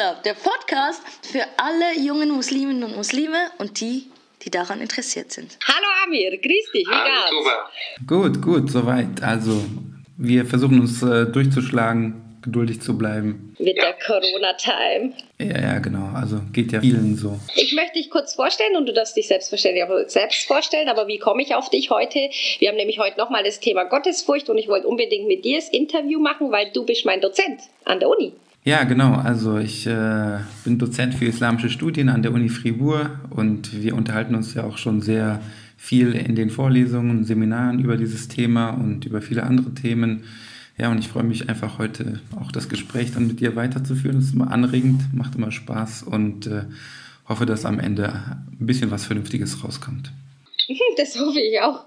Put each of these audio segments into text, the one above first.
Club, der Podcast für alle jungen Musliminnen und Muslime und die, die daran interessiert sind. Hallo Amir, grüß dich, wie Hallo, geht's? Gut, gut, soweit. Also, wir versuchen uns äh, durchzuschlagen, geduldig zu bleiben. Mit der Corona-Time. Ja, ja, genau. Also geht ja vielen so. Ich möchte dich kurz vorstellen und du darfst dich selbstverständlich auch selbst vorstellen, aber wie komme ich auf dich heute? Wir haben nämlich heute nochmal das Thema Gottesfurcht und ich wollte unbedingt mit dir das Interview machen, weil du bist mein Dozent an der Uni. Ja, genau. Also ich äh, bin Dozent für islamische Studien an der Uni Fribourg und wir unterhalten uns ja auch schon sehr viel in den Vorlesungen Seminaren über dieses Thema und über viele andere Themen. Ja, und ich freue mich einfach heute auch das Gespräch dann mit dir weiterzuführen. Das ist immer anregend, macht immer Spaß und äh, hoffe, dass am Ende ein bisschen was Vernünftiges rauskommt. Das hoffe ich auch.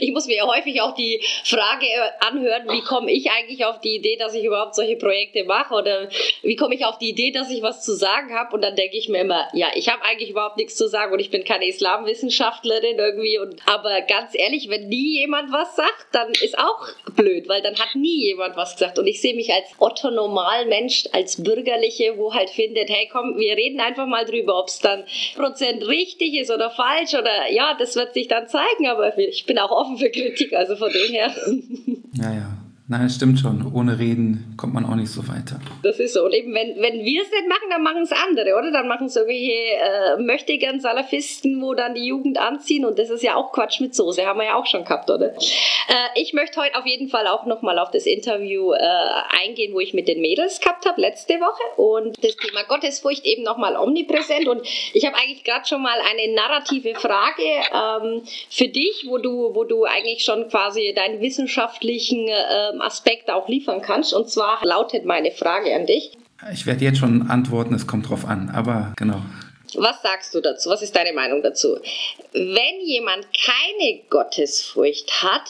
Ich muss mir häufig auch die Frage anhören, wie komme ich eigentlich auf die Idee, dass ich überhaupt solche Projekte mache? Oder wie komme ich auf die Idee, dass ich was zu sagen habe? Und dann denke ich mir immer, ja, ich habe eigentlich überhaupt nichts zu sagen und ich bin keine Islamwissenschaftlerin irgendwie. Und aber ganz ehrlich, wenn nie jemand was sagt, dann ist auch blöd, weil dann hat nie jemand was gesagt. Und ich sehe mich als Otto Normalmensch, als Bürgerliche, wo halt findet, hey komm, wir reden einfach mal drüber, ob es dann Prozent richtig ist oder falsch oder ja, das wird sich dann zeigen, aber ich bin auch offen für Kritik, also von dem her. Ja. Nein, stimmt schon. Ohne Reden kommt man auch nicht so weiter. Das ist so. Und eben, wenn, wenn wir es nicht machen, dann machen es andere, oder? Dann machen es irgendwelche äh, möchtegern Salafisten, wo dann die Jugend anziehen. Und das ist ja auch Quatsch mit Soße. Haben wir ja auch schon gehabt, oder? Äh, ich möchte heute auf jeden Fall auch nochmal auf das Interview äh, eingehen, wo ich mit den Mädels gehabt habe, letzte Woche. Und das Thema Gottesfurcht eben nochmal omnipräsent. Und ich habe eigentlich gerade schon mal eine narrative Frage ähm, für dich, wo du, wo du eigentlich schon quasi deinen wissenschaftlichen ähm, Aspekt auch liefern kannst. Und zwar lautet meine Frage an dich. Ich werde jetzt schon antworten, es kommt drauf an, aber genau. Was sagst du dazu? Was ist deine Meinung dazu? Wenn jemand keine Gottesfurcht hat,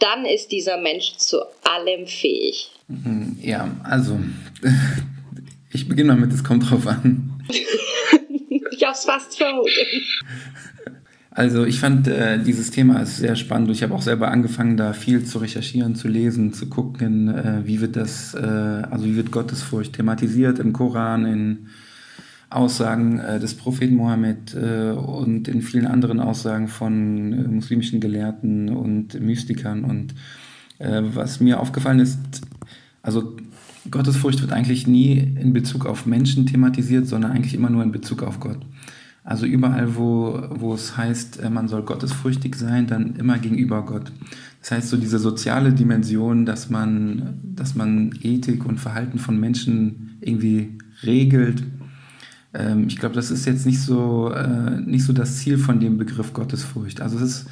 dann ist dieser Mensch zu allem fähig. Mhm, Ja, also ich beginne mal mit, es kommt drauf an. ich hab's fast vermutet. Also ich fand äh, dieses Thema ist sehr spannend. Ich habe auch selber angefangen, da viel zu recherchieren, zu lesen, zu gucken, äh, wie wird das, äh, also wie wird Gottesfurcht thematisiert im Koran, in Aussagen äh, des Propheten Mohammed äh, und in vielen anderen Aussagen von äh, muslimischen Gelehrten und Mystikern. Und äh, was mir aufgefallen ist, also Gottesfurcht wird eigentlich nie in Bezug auf Menschen thematisiert, sondern eigentlich immer nur in Bezug auf Gott. Also überall, wo, wo es heißt, äh, man soll gottesfürchtig sein, dann immer gegenüber Gott. Das heißt, so diese soziale Dimension, dass man, dass man Ethik und Verhalten von Menschen irgendwie regelt. Ähm, ich glaube, das ist jetzt nicht so, äh, nicht so das Ziel von dem Begriff Gottesfurcht. Also es ist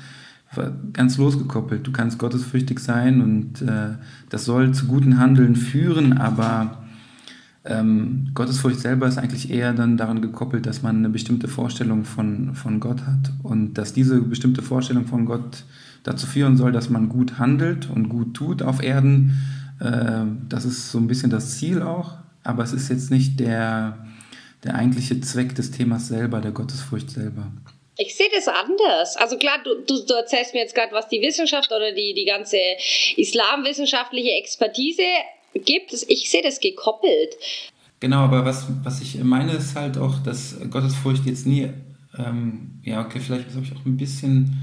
ganz losgekoppelt. Du kannst gottesfürchtig sein und äh, das soll zu guten Handeln führen, aber ähm, Gottesfurcht selber ist eigentlich eher dann daran gekoppelt, dass man eine bestimmte Vorstellung von, von Gott hat und dass diese bestimmte Vorstellung von Gott dazu führen soll, dass man gut handelt und gut tut auf Erden. Äh, das ist so ein bisschen das Ziel auch, aber es ist jetzt nicht der, der eigentliche Zweck des Themas selber, der Gottesfurcht selber. Ich sehe das anders. Also klar, du, du, du erzählst mir jetzt gerade, was die Wissenschaft oder die, die ganze islamwissenschaftliche Expertise gibt. Ich sehe das gekoppelt. Genau, aber was, was ich meine, ist halt auch, dass Gottesfurcht jetzt nie, ähm, ja, okay, vielleicht habe ich auch ein bisschen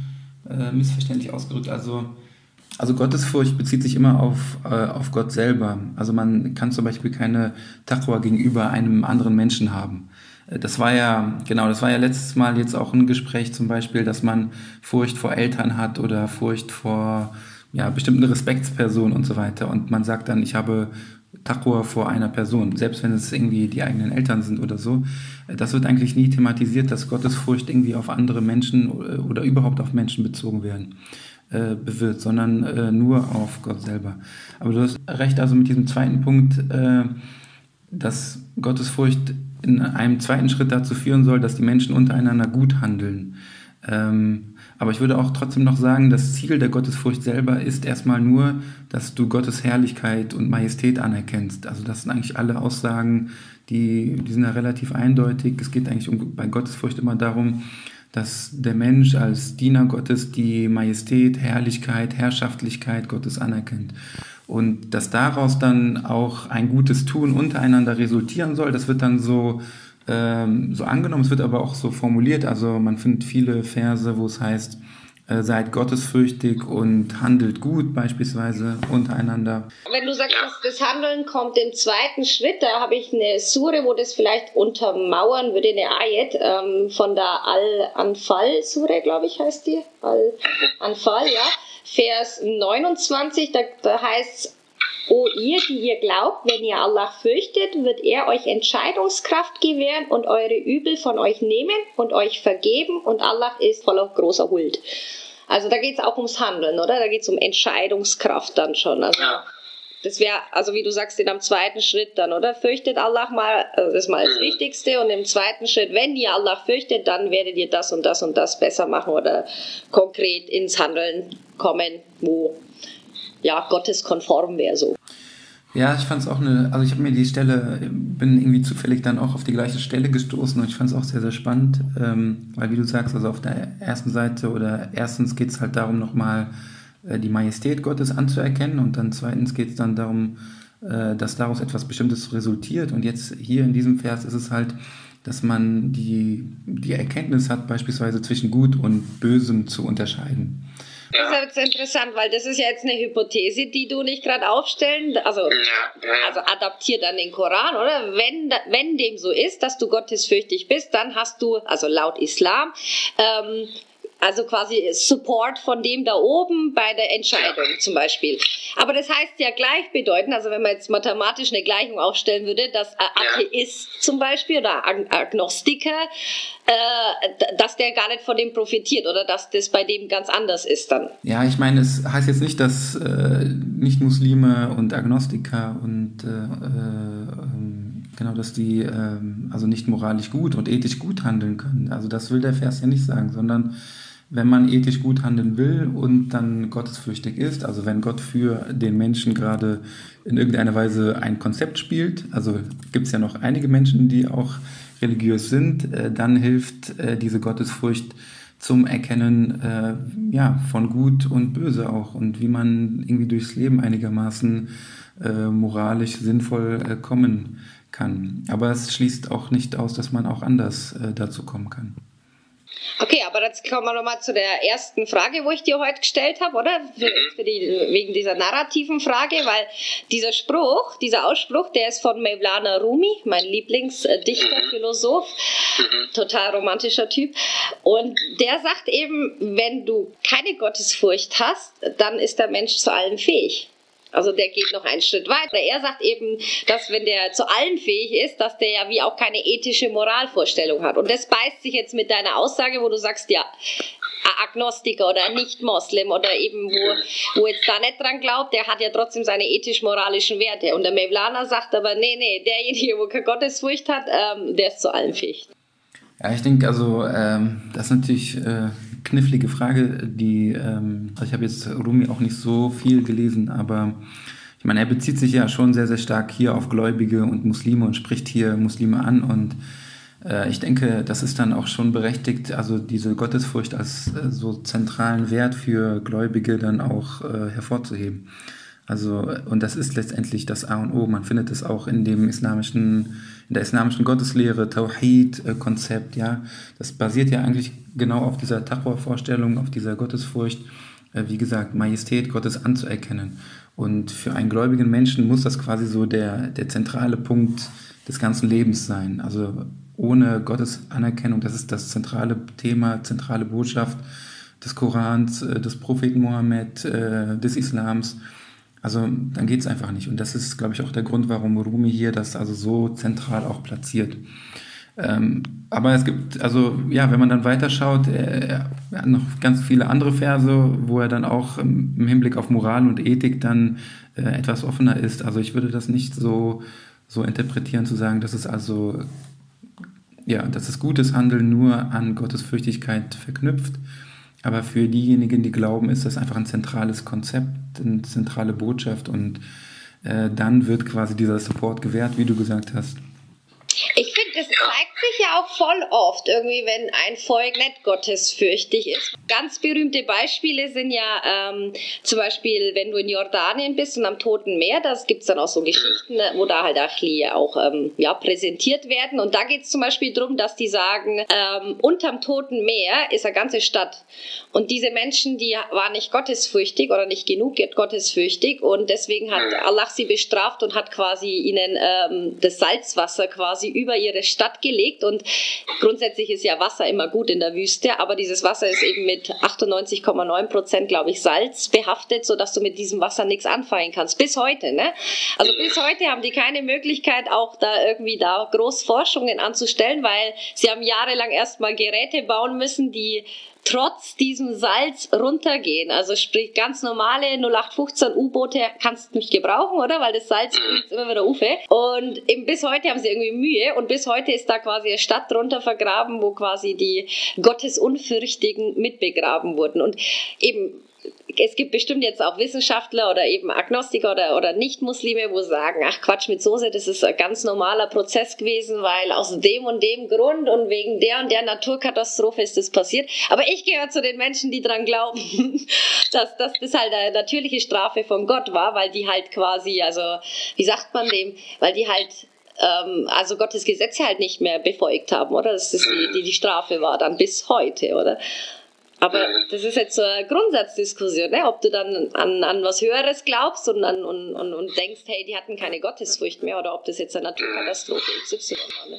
äh, missverständlich ausgedrückt. Also, also Gottesfurcht bezieht sich immer auf, äh, auf Gott selber. Also man kann zum Beispiel keine Taqwa gegenüber einem anderen Menschen haben. Äh, Das war ja, genau, das war ja letztes Mal jetzt auch ein Gespräch zum Beispiel, dass man Furcht vor Eltern hat oder Furcht vor ja, bestimmten Respektspersonen und so weiter. Und man sagt dann, ich habe Taqwa vor einer Person, selbst wenn es irgendwie die eigenen Eltern sind oder so. Das wird eigentlich nie thematisiert, dass Gottesfurcht irgendwie auf andere Menschen oder überhaupt auf Menschen bezogen werden äh, wird, sondern äh, nur auf Gott selber. Aber du hast recht, also mit diesem zweiten Punkt, äh, dass Gottesfurcht in einem zweiten Schritt dazu führen soll, dass die Menschen untereinander gut handeln. Ähm, aber ich würde auch trotzdem noch sagen, das Ziel der Gottesfurcht selber ist erstmal nur, dass du Gottes Herrlichkeit und Majestät anerkennst. Also das sind eigentlich alle Aussagen, die, die sind ja relativ eindeutig. Es geht eigentlich um, bei Gottesfurcht immer darum, dass der Mensch als Diener Gottes die Majestät, Herrlichkeit, Herrschaftlichkeit Gottes anerkennt. Und dass daraus dann auch ein gutes Tun untereinander resultieren soll, das wird dann so, ähm, so angenommen, es wird aber auch so formuliert. Also man findet viele Verse, wo es heißt, äh, seid gottesfürchtig und handelt gut beispielsweise untereinander. Wenn du sagst, dass das Handeln kommt im zweiten Schritt, da habe ich eine Sure, wo das vielleicht untermauern würde, eine Ayat ähm, von der Al-Anfal-Sure, glaube ich, heißt die. Al-Anfal, ja. Vers 29, da, da heißt es, O ihr, die ihr glaubt, wenn ihr Allah fürchtet, wird er euch Entscheidungskraft gewähren und eure Übel von euch nehmen und euch vergeben und Allah ist voller großer Huld. Also da geht es auch ums Handeln, oder? Da geht es um Entscheidungskraft dann schon. Also, ja. Das wäre, also wie du sagst, in einem zweiten Schritt dann, oder? Fürchtet Allah mal, also das ist mal das mhm. Wichtigste. Und im zweiten Schritt, wenn ihr Allah fürchtet, dann werdet ihr das und das und das besser machen oder konkret ins Handeln kommen, wo ja, gotteskonform wäre so. Ja, ich fand es auch eine, also ich habe mir die Stelle, bin irgendwie zufällig dann auch auf die gleiche Stelle gestoßen und ich fand es auch sehr, sehr spannend, ähm, weil wie du sagst, also auf der ersten Seite oder erstens geht es halt darum, nochmal äh, die Majestät Gottes anzuerkennen und dann zweitens geht es dann darum, äh, dass daraus etwas Bestimmtes resultiert und jetzt hier in diesem Vers ist es halt, dass man die, die Erkenntnis hat, beispielsweise zwischen Gut und Bösem zu unterscheiden. Das ist jetzt interessant, weil das ist ja jetzt eine Hypothese, die du nicht gerade aufstellen, also, also adaptiert an den Koran, oder? Wenn, wenn dem so ist, dass du gottesfürchtig bist, dann hast du, also laut Islam, ähm, also quasi Support von dem da oben bei der Entscheidung zum Beispiel. Aber das heißt ja gleichbedeutend, also wenn man jetzt mathematisch eine Gleichung aufstellen würde, dass Atheist zum Beispiel oder Agnostiker, äh, dass der gar nicht von dem profitiert oder dass das bei dem ganz anders ist dann. Ja, ich meine, es heißt jetzt nicht, dass äh, Nicht-Muslime und Agnostiker und äh, äh ähm, genau, dass die ähm, also nicht moralisch gut und ethisch gut handeln können. Also das will der Vers ja nicht sagen, sondern wenn man ethisch gut handeln will und dann gottesfürchtig ist, also wenn Gott für den Menschen gerade in irgendeiner Weise ein Konzept spielt, also gibt es ja noch einige Menschen, die auch religiös sind, äh, dann hilft äh, diese Gottesfurcht zum Erkennen äh, ja, von Gut und Böse auch und wie man irgendwie durchs Leben einigermaßen moralisch sinnvoll kommen kann. Aber es schließt auch nicht aus, dass man auch anders dazu kommen kann. Okay, aber jetzt kommen wir nochmal zu der ersten Frage, wo ich dir heute gestellt habe, oder? Für, mhm. für die, wegen dieser narrativen Frage, weil dieser Spruch, dieser Ausspruch, der ist von Mevlana Rumi, mein Lieblingsdichter, mhm. Philosoph, mhm. total romantischer Typ. Und der sagt eben, wenn du keine Gottesfurcht hast, dann ist der Mensch zu allem fähig. Also der geht noch einen Schritt weiter. Er sagt eben, dass wenn der zu allem fähig ist, dass der ja wie auch keine ethische Moralvorstellung hat. Und das beißt sich jetzt mit deiner Aussage, wo du sagst, ja, Agnostiker oder Nicht-Moslem oder eben wo, wo jetzt da nicht dran glaubt, der hat ja trotzdem seine ethisch-moralischen Werte. Und der Mevlana sagt aber, nee, nee, derjenige, wo keine Gottesfurcht hat, ähm, der ist zu allem fähig. Ja, ich denke, also ähm, das ist natürlich äh, knifflige Frage, die, ähm, also ich habe jetzt Rumi auch nicht so viel gelesen, aber ich meine, er bezieht sich ja schon sehr, sehr stark hier auf Gläubige und Muslime und spricht hier Muslime an und äh, ich denke, das ist dann auch schon berechtigt, also diese Gottesfurcht als äh, so zentralen Wert für Gläubige dann auch äh, hervorzuheben. Also, und das ist letztendlich das A und O. Man findet es auch in dem islamischen, in der islamischen Gotteslehre, Tawhid-Konzept, ja. Das basiert ja eigentlich genau auf dieser Taqwa-Vorstellung, auf dieser Gottesfurcht, äh, wie gesagt, Majestät Gottes anzuerkennen. Und für einen gläubigen Menschen muss das quasi so der, der zentrale Punkt des ganzen Lebens sein. Also ohne Gottes Anerkennung, das ist das zentrale Thema, zentrale Botschaft des Korans, äh, des Propheten Mohammed, äh, des Islams also dann geht es einfach nicht. Und das ist, glaube ich, auch der Grund, warum Rumi hier das also so zentral auch platziert. Ähm, aber es gibt, also ja, wenn man dann weiterschaut, er, er hat noch ganz viele andere Verse, wo er dann auch im Hinblick auf Moral und Ethik dann äh, etwas offener ist. Also ich würde das nicht so, so interpretieren, zu sagen, dass es also, ja, dass das gutes Handeln nur an Gottesfürchtigkeit verknüpft, aber für diejenigen, die glauben, ist das einfach ein zentrales Konzept, eine zentrale Botschaft und äh, dann wird quasi dieser Support gewährt, wie du gesagt hast. Ich finde, das zeigt ja auch voll oft irgendwie, wenn ein Volk nicht gottesfürchtig ist. Ganz berühmte Beispiele sind ja ähm, zum Beispiel, wenn du in Jordanien bist und am Toten Meer, da gibt es dann auch so Geschichten, wo da halt auch ähm, ja, präsentiert werden. Und da geht es zum Beispiel darum, dass die sagen, ähm, unterm Toten Meer ist eine ganze Stadt. Und diese Menschen, die waren nicht gottesfürchtig oder nicht genug gottesfürchtig und deswegen hat Allah sie bestraft und hat quasi ihnen ähm, das Salzwasser quasi über ihre Stadt gelegt. Und grundsätzlich ist ja Wasser immer gut in der Wüste, aber dieses Wasser ist eben mit 98,9 Prozent, glaube ich, Salz behaftet, sodass du mit diesem Wasser nichts anfangen kannst. Bis heute, ne? Also bis heute haben die keine Möglichkeit, auch da irgendwie da Großforschungen anzustellen, weil sie haben jahrelang erstmal Geräte bauen müssen, die trotz diesem Salz runtergehen. Also sprich ganz normale 0815 U-Boote kannst du nicht gebrauchen, oder? Weil das Salz bringt immer wieder Ufe. Und eben bis heute haben sie irgendwie Mühe und bis heute ist da quasi eine Stadt drunter vergraben, wo quasi die Gottesunfürchtigen mitbegraben wurden. Und eben es gibt bestimmt jetzt auch Wissenschaftler oder eben Agnostiker oder, oder Nicht-Muslime, wo sagen, ach Quatsch mit Soße, das ist ein ganz normaler Prozess gewesen, weil aus dem und dem Grund und wegen der und der Naturkatastrophe ist das passiert. Aber ich gehöre zu den Menschen, die daran glauben, dass, dass das halt eine natürliche Strafe von Gott war, weil die halt quasi, also wie sagt man dem, weil die halt ähm, also Gottes Gesetze halt nicht mehr befolgt haben, oder? Das ist die, die, die Strafe war dann bis heute, oder? Aber das ist jetzt so eine Grundsatzdiskussion, ne? ob du dann an, an was Höheres glaubst und, an, und, und, und denkst, hey, die hatten keine Gottesfurcht mehr oder ob das jetzt eine Naturkatastrophe XY war. Ne?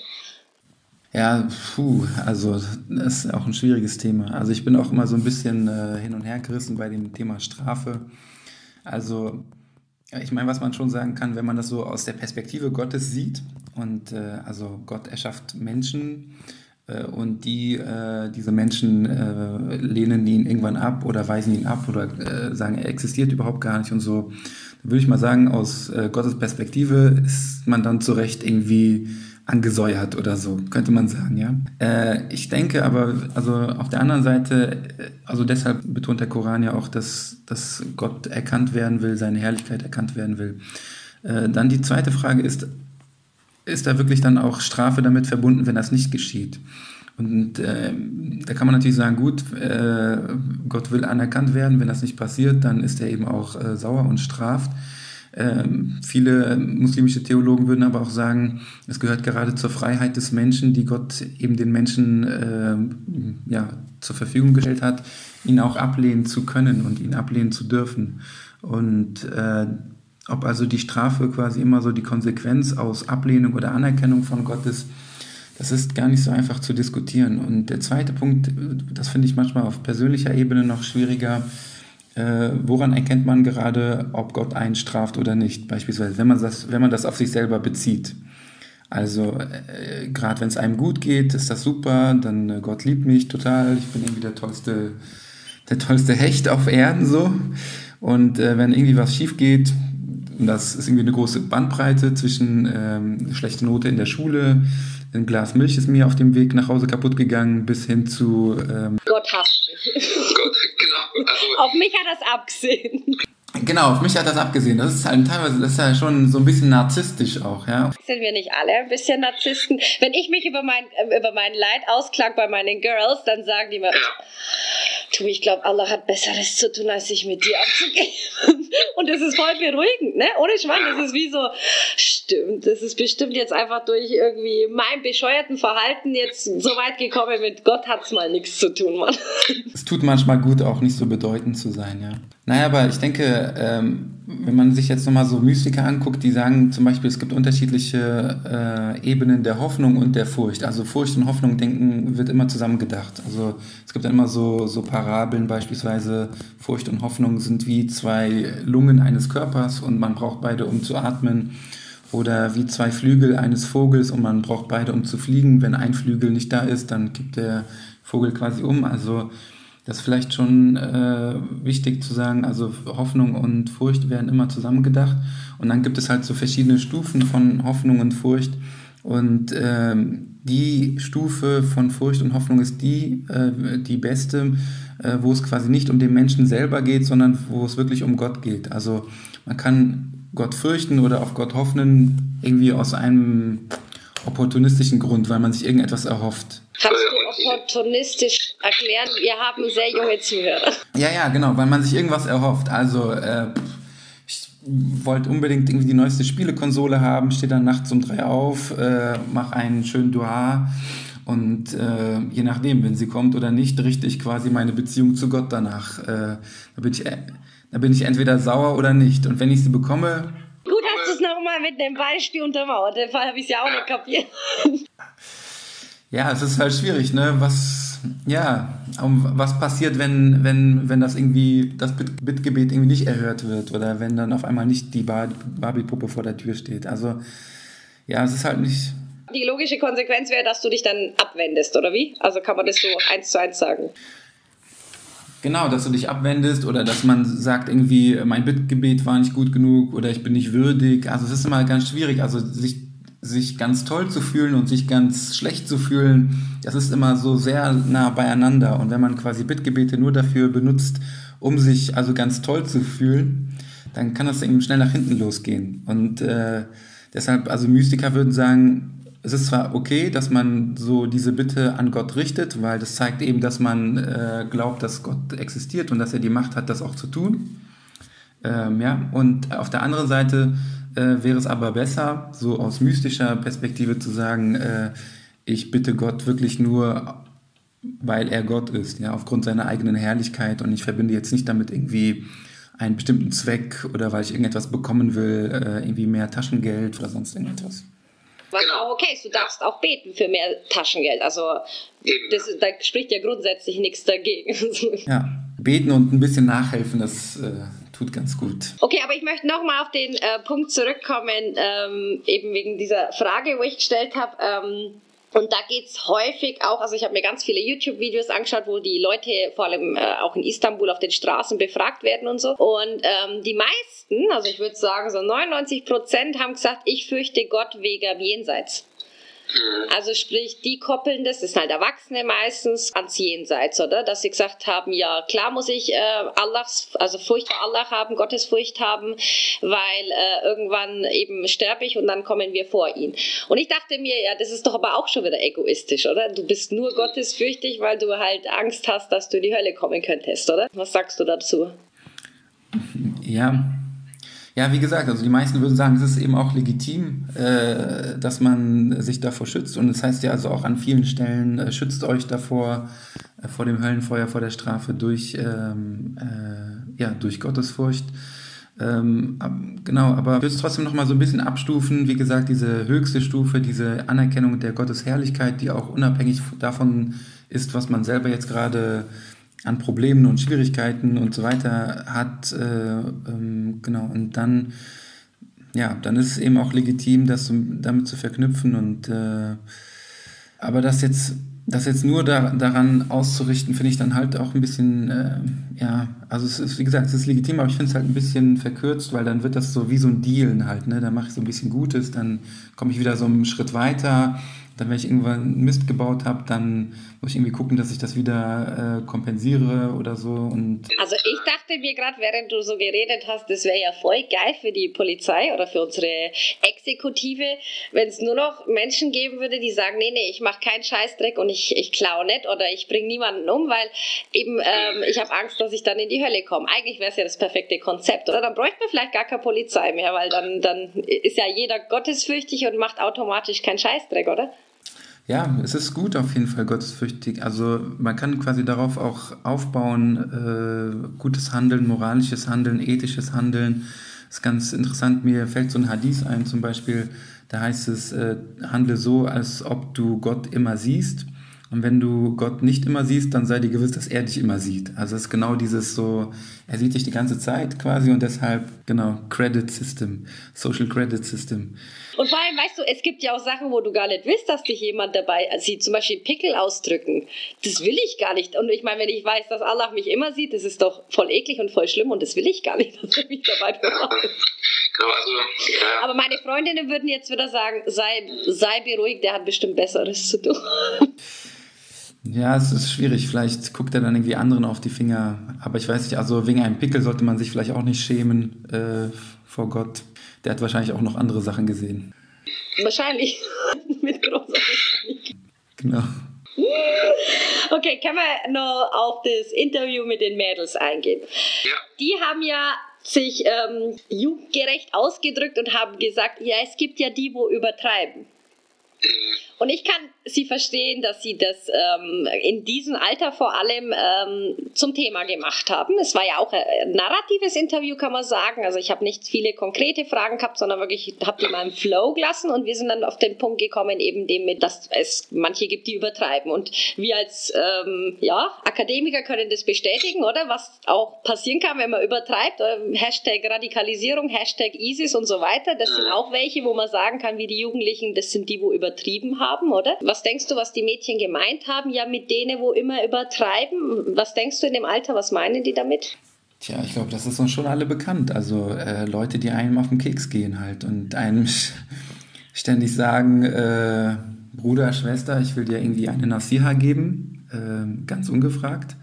Ja, puh, also das ist auch ein schwieriges Thema. Also ich bin auch immer so ein bisschen äh, hin und her gerissen bei dem Thema Strafe. Also ich meine, was man schon sagen kann, wenn man das so aus der Perspektive Gottes sieht und äh, also Gott erschafft Menschen und die, äh, diese Menschen äh, lehnen ihn irgendwann ab oder weisen ihn ab oder äh, sagen, er existiert überhaupt gar nicht und so. Da würde ich mal sagen, aus äh, Gottes Perspektive ist man dann zu Recht irgendwie angesäuert oder so, könnte man sagen, ja. Äh, ich denke aber, also auf der anderen Seite, also deshalb betont der Koran ja auch, dass, dass Gott erkannt werden will, seine Herrlichkeit erkannt werden will. dann die zweite Frage ist, ist da wirklich dann auch Strafe damit verbunden, wenn das nicht geschieht. Und äh, da kann man natürlich sagen, gut, äh, Gott will anerkannt werden, wenn das nicht passiert, dann ist er eben auch äh, sauer und straft. Ähm, viele muslimische Theologen würden aber auch sagen, es gehört gerade zur Freiheit des Menschen, die Gott eben den Menschen äh, ja, zur Verfügung gestellt hat, ihn auch ablehnen zu können und ihn ablehnen zu dürfen. Und äh, ob also die Strafe quasi immer so die Konsequenz aus Ablehnung oder Anerkennung von Gott ist, das ist gar nicht so einfach zu diskutieren. Und der zweite Punkt, das finde ich manchmal auf persönlicher Ebene noch schwieriger, äh, woran erkennt man gerade, ob Gott einen straft oder nicht? Beispielsweise, wenn man das, wenn man das auf sich selber bezieht. Also äh, gerade wenn es einem gut geht, ist das super, dann äh, Gott liebt mich total, ich bin irgendwie der tollste, der tollste Hecht auf Erden so. Und äh, wenn irgendwie was schief geht, und das ist irgendwie eine große Bandbreite zwischen ähm, schlechte Note in der Schule, ein Glas Milch ist mir auf dem Weg nach Hause kaputt gegangen, bis hin zu. Ähm Gott hasst mich. Gott, genau. Also auf mich hat das abgesehen. Genau, auf mich hat das abgesehen. Das ist halt teilweise, das ist ja schon so ein bisschen narzisstisch auch, ja. Sind wir nicht alle ein bisschen Narzissten? Wenn ich mich über mein, äh, über mein Leid ausklag bei meinen Girls, dann sagen die mir, ja du, ich glaube, Allah hat Besseres zu tun, als sich mit dir abzugeben. Und das ist voll beruhigend, ne? Ohne Schwein, das ist wie so, stimmt, das ist bestimmt jetzt einfach durch irgendwie mein bescheuerten Verhalten jetzt so weit gekommen, mit Gott hat es mal nichts zu tun, Mann. Es tut manchmal gut, auch nicht so bedeutend zu sein, ja. Naja, aber ich denke, ähm, wenn man sich jetzt nochmal so Mystiker anguckt, die sagen zum Beispiel, es gibt unterschiedliche äh, Ebenen der Hoffnung und der Furcht. Also Furcht und Hoffnung denken wird immer zusammen gedacht. Also es gibt dann immer so, so Parabeln beispielsweise, Furcht und Hoffnung sind wie zwei Lungen eines Körpers und man braucht beide, um zu atmen. Oder wie zwei Flügel eines Vogels und man braucht beide, um zu fliegen. Wenn ein Flügel nicht da ist, dann kippt der Vogel quasi um. Also das ist vielleicht schon äh, wichtig zu sagen, also Hoffnung und Furcht werden immer zusammengedacht und dann gibt es halt so verschiedene Stufen von Hoffnung und Furcht und ähm, die Stufe von Furcht und Hoffnung ist die, äh, die beste, äh, wo es quasi nicht um den Menschen selber geht, sondern wo es wirklich um Gott geht. Also man kann Gott fürchten oder auf Gott hoffen, irgendwie aus einem opportunistischen Grund, weil man sich irgendetwas erhofft. Kannst du opportunistisch erklären? Wir haben sehr junge Zuhörer. Ja, ja, genau, weil man sich irgendwas erhofft. Also, äh, ich wollte unbedingt irgendwie die neueste Spielekonsole haben, stehe dann nachts um drei auf, äh, mache einen schönen Dua und äh, je nachdem, wenn sie kommt oder nicht, richte ich quasi meine Beziehung zu Gott danach. Äh, da, bin ich, da bin ich entweder sauer oder nicht. Und wenn ich sie bekomme, Gut, hast du es nochmal mit dem Beispiel untermauert. Den Fall habe ich ja auch nicht kapiert. Ja, es ist halt schwierig, ne? Was, ja, was passiert, wenn, wenn, wenn das irgendwie, das Bittgebet irgendwie nicht erhört wird oder wenn dann auf einmal nicht die Barbie-Puppe vor der Tür steht. Also, ja, es ist halt nicht. Die logische Konsequenz wäre, dass du dich dann abwendest, oder wie? Also kann man das so eins zu eins sagen? Genau, dass du dich abwendest oder dass man sagt irgendwie, mein Bittgebet war nicht gut genug oder ich bin nicht würdig. Also es ist immer ganz schwierig. Also sich sich ganz toll zu fühlen und sich ganz schlecht zu fühlen, das ist immer so sehr nah beieinander. Und wenn man quasi Bittgebete nur dafür benutzt, um sich also ganz toll zu fühlen, dann kann das eben schnell nach hinten losgehen. Und äh, deshalb, also Mystiker würden sagen, es ist zwar okay, dass man so diese Bitte an Gott richtet, weil das zeigt eben, dass man äh, glaubt, dass Gott existiert und dass er die Macht hat, das auch zu tun. Ähm, ja, und auf der anderen Seite äh, wäre es aber besser, so aus mystischer Perspektive zu sagen, äh, ich bitte Gott wirklich nur, weil er Gott ist, ja, aufgrund seiner eigenen Herrlichkeit und ich verbinde jetzt nicht damit irgendwie einen bestimmten Zweck oder weil ich irgendetwas bekommen will, äh, irgendwie mehr Taschengeld oder sonst irgendetwas. Was genau. auch okay ist, du darfst auch beten für mehr Taschengeld. Also das, da spricht ja grundsätzlich nichts dagegen. ja, beten und ein bisschen nachhelfen, das äh, tut ganz gut. Okay, aber ich möchte nochmal auf den äh, Punkt zurückkommen, ähm, eben wegen dieser Frage, wo ich gestellt habe. Ähm, und da geht es häufig auch, also ich habe mir ganz viele YouTube-Videos angeschaut, wo die Leute vor allem äh, auch in Istanbul auf den Straßen befragt werden und so. Und ähm, die meisten, also ich würde sagen so 99 Prozent, haben gesagt, ich fürchte Gott wegen Jenseits. Mhm. Also sprich, die koppeln das, das sind halt Erwachsene meistens, ans Jenseits, oder? Dass sie gesagt haben, ja, klar muss ich äh, Allahs, also Furcht vor Allah haben, Gottesfurcht haben, weil äh, irgendwann eben sterbe ich und dann kommen wir vor ihn. Und ich dachte mir, ja, das ist doch aber auch schon wieder egoistisch, oder? Du bist nur gottesfürchtig, weil du halt Angst hast, dass du in die Hölle kommen könntest, oder? Was sagst du dazu? Ja, ja, wie gesagt, also die meisten würden sagen, es ist eben auch legitim, äh, dass man sich davor schützt. Und das heißt ja also auch an vielen Stellen, äh, schützt euch davor, äh, vor dem Höllenfeuer, vor der Strafe durch, ähm, äh, ja, durch Gottesfurcht. Ähm, ab, genau, aber ich würde es trotzdem nochmal so ein bisschen abstufen. Wie gesagt, diese höchste Stufe, diese Anerkennung der Gottesherrlichkeit, die auch unabhängig davon ist, was man selber jetzt gerade an Problemen und Schwierigkeiten und so weiter hat, äh, ähm, genau, und dann, ja, dann ist es eben auch legitim, das damit zu verknüpfen und, äh, aber das jetzt, das jetzt nur da, daran auszurichten, finde ich dann halt auch ein bisschen, äh, ja, also es ist, wie gesagt, es ist legitim, aber ich finde es halt ein bisschen verkürzt, weil dann wird das so wie so ein Dealen halt, ne, dann mache ich so ein bisschen Gutes, dann komme ich wieder so einen Schritt weiter, dann, wenn ich irgendwann Mist gebaut habe, dann muss ich irgendwie gucken, dass ich das wieder äh, kompensiere oder so. Und also ich dachte mir gerade, während du so geredet hast, das wäre ja voll geil für die Polizei oder für unsere Exekutive, wenn es nur noch Menschen geben würde, die sagen, nee, nee, ich mache keinen Scheißdreck und ich, ich klaue nicht oder ich bringe niemanden um, weil eben ähm, ich habe Angst, dass ich dann in die Hölle komme. Eigentlich wäre es ja das perfekte Konzept, oder? Dann bräuchte man vielleicht gar keine Polizei mehr, weil dann, dann ist ja jeder gottesfürchtig und macht automatisch keinen Scheißdreck, oder? Ja, es ist gut auf jeden Fall gottesfürchtig. Also man kann quasi darauf auch aufbauen, äh, gutes Handeln, moralisches Handeln, ethisches Handeln. Das ist ganz interessant, mir fällt so ein Hadith ein zum Beispiel, da heißt es, äh, handle so, als ob du Gott immer siehst. Und wenn du Gott nicht immer siehst, dann sei dir gewiss, dass er dich immer sieht. Also es ist genau dieses so, er sieht dich die ganze Zeit quasi und deshalb, genau, Credit System, Social Credit System. Und vor allem, weißt du, es gibt ja auch Sachen, wo du gar nicht willst, dass dich jemand dabei sieht. Zum Beispiel Pickel ausdrücken. Das will ich gar nicht. Und ich meine, wenn ich weiß, dass Allah mich immer sieht, das ist doch voll eklig und voll schlimm und das will ich gar nicht, dass er mich dabei beobachtet. Genau, also, ja. Aber meine Freundinnen würden jetzt wieder sagen, sei, sei beruhigt, der hat bestimmt Besseres zu tun. Ja, es ist schwierig. Vielleicht guckt er dann irgendwie anderen auf die Finger. Aber ich weiß nicht, also wegen einem Pickel sollte man sich vielleicht auch nicht schämen äh, vor Gott. Der hat wahrscheinlich auch noch andere Sachen gesehen. Wahrscheinlich mit großer Mechanik. Genau. Okay, können wir noch auf das Interview mit den Mädels eingehen? Ja. Die haben ja sich ähm, jugendgerecht ausgedrückt und haben gesagt, ja, es gibt ja die, wo übertreiben. Und ich kann sie verstehen, dass sie das ähm, in diesem Alter vor allem ähm, zum Thema gemacht haben. Es war ja auch ein narratives Interview, kann man sagen. Also ich habe nicht viele konkrete Fragen gehabt, sondern wirklich habe die mal im Flow gelassen und wir sind dann auf den Punkt gekommen, eben dem dass es manche gibt, die übertreiben. Und wir als ähm, ja, Akademiker können das bestätigen, oder? Was auch passieren kann, wenn man übertreibt. Hashtag Radikalisierung, Hashtag ISIS und so weiter. Das sind auch welche, wo man sagen kann, wie die Jugendlichen, das sind die, wo übertrieben haben, oder? Was denkst du, was die Mädchen gemeint haben, ja mit denen, wo immer übertreiben? Was denkst du in dem Alter, was meinen die damit? Tja, ich glaube, das ist uns schon alle bekannt. Also äh, Leute, die einem auf den Keks gehen halt und einem ständig sagen, äh, Bruder, Schwester, ich will dir irgendwie eine Nasiha geben, äh, ganz ungefragt.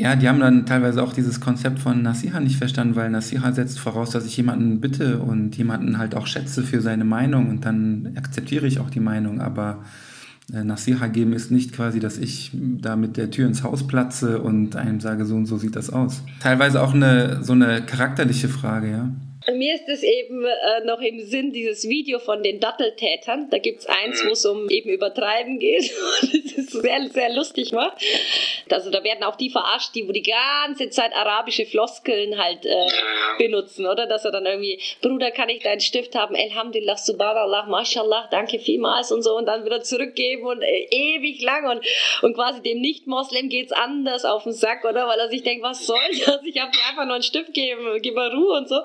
Ja, die haben dann teilweise auch dieses Konzept von Nasiha nicht verstanden, weil Nasiha setzt voraus, dass ich jemanden bitte und jemanden halt auch schätze für seine Meinung und dann akzeptiere ich auch die Meinung, aber äh, Nasiha geben ist nicht quasi, dass ich da mit der Tür ins Haus platze und einem sage, so und so sieht das aus. Teilweise auch eine, so eine charakterliche Frage, ja. Mir ist es eben äh, noch im Sinn dieses Video von den Datteltätern. Da gibt es eins, wo es um eben Übertreiben geht. das ist sehr, sehr lustig, wa? Also da werden auch die verarscht, die wo die ganze Zeit arabische Floskeln halt äh, benutzen, oder? Dass er dann irgendwie, Bruder, kann ich deinen Stift haben? Elhamdulillah, subhanallah, mashallah, danke vielmals und so und dann wieder zurückgeben und äh, ewig lang und, und quasi dem Nicht-Moslem geht es anders auf den Sack, oder? Weil er sich denkt, was soll das? Ich habe dir einfach nur einen Stift gegeben, gib mal Ruhe und so.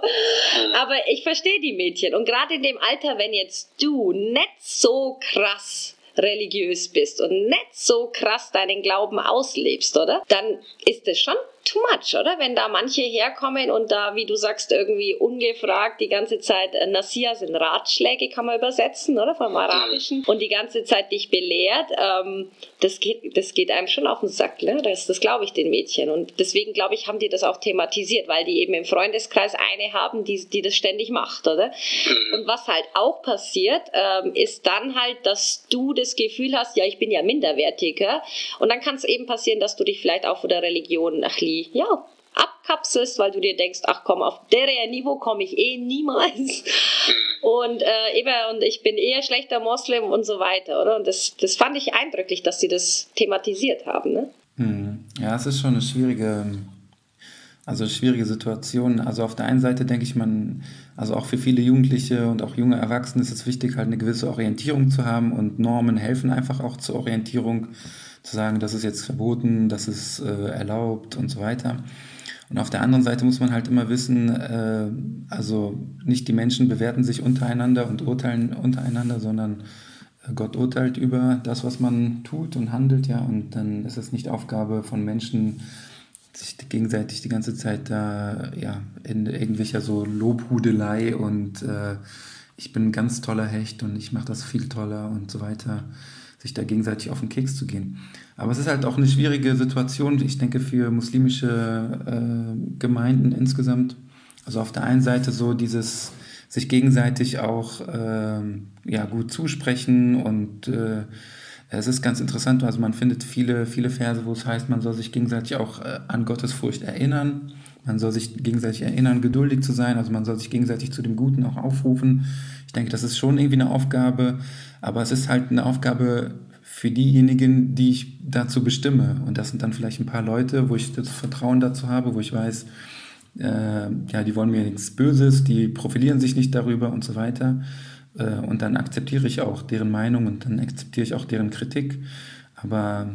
Aber ich verstehe die Mädchen. Und gerade in dem Alter, wenn jetzt du nicht so krass religiös bist und nicht so krass deinen Glauben auslebst, oder? Dann ist es schon too much, oder? Wenn da manche herkommen und da, wie du sagst, irgendwie ungefragt die ganze Zeit, äh, Nasiya sind Ratschläge, kann man übersetzen, oder? Vom Arabischen. Und die ganze Zeit dich belehrt, ähm, das, geht, das geht einem schon auf den Sack, ne? Das, das glaube ich den Mädchen. Und deswegen, glaube ich, haben die das auch thematisiert, weil die eben im Freundeskreis eine haben, die, die das ständig macht, oder? Und was halt auch passiert, ähm, ist dann halt, dass du das Gefühl hast, ja, ich bin ja minderwertiger. Und dann kann es eben passieren, dass du dich vielleicht auch von der Religion ja, abkapselst, weil du dir denkst, ach komm, auf der Niveau komme ich eh niemals. Und äh, eben, und ich bin eher schlechter Moslem und so weiter, oder? Und das, das fand ich eindrücklich, dass sie das thematisiert haben. Ne? Hm. Ja, es ist schon eine schwierige, also schwierige Situation. Also auf der einen Seite denke ich, man, also auch für viele Jugendliche und auch junge Erwachsene ist es wichtig, halt eine gewisse Orientierung zu haben und Normen helfen einfach auch zur Orientierung zu sagen, das ist jetzt verboten, das ist äh, erlaubt und so weiter. Und auf der anderen Seite muss man halt immer wissen, äh, also nicht die Menschen bewerten sich untereinander und urteilen untereinander, sondern äh, Gott urteilt über das, was man tut und handelt, ja. Und dann ist es nicht Aufgabe von Menschen, sich gegenseitig die ganze Zeit da, ja, in irgendwelcher so Lobhudelei und äh, ich bin ein ganz toller Hecht und ich mache das viel toller und so weiter sich da gegenseitig auf den Keks zu gehen. Aber es ist halt auch eine schwierige Situation, ich denke, für muslimische äh, Gemeinden insgesamt. Also auf der einen Seite so dieses sich gegenseitig auch äh, ja, gut zusprechen und äh, es ist ganz interessant, also man findet viele, viele Verse, wo es heißt, man soll sich gegenseitig auch äh, an Gottes Furcht erinnern. Man soll sich gegenseitig erinnern, geduldig zu sein. Also man soll sich gegenseitig zu dem Guten auch aufrufen. Ich denke, das ist schon irgendwie eine Aufgabe, aber es ist halt eine Aufgabe für diejenigen, die ich dazu bestimme. Und das sind dann vielleicht ein paar Leute, wo ich das Vertrauen dazu habe, wo ich weiß, äh, ja, die wollen mir nichts Böses, die profilieren sich nicht darüber und so weiter. Äh, und dann akzeptiere ich auch deren Meinung und dann akzeptiere ich auch deren Kritik. Aber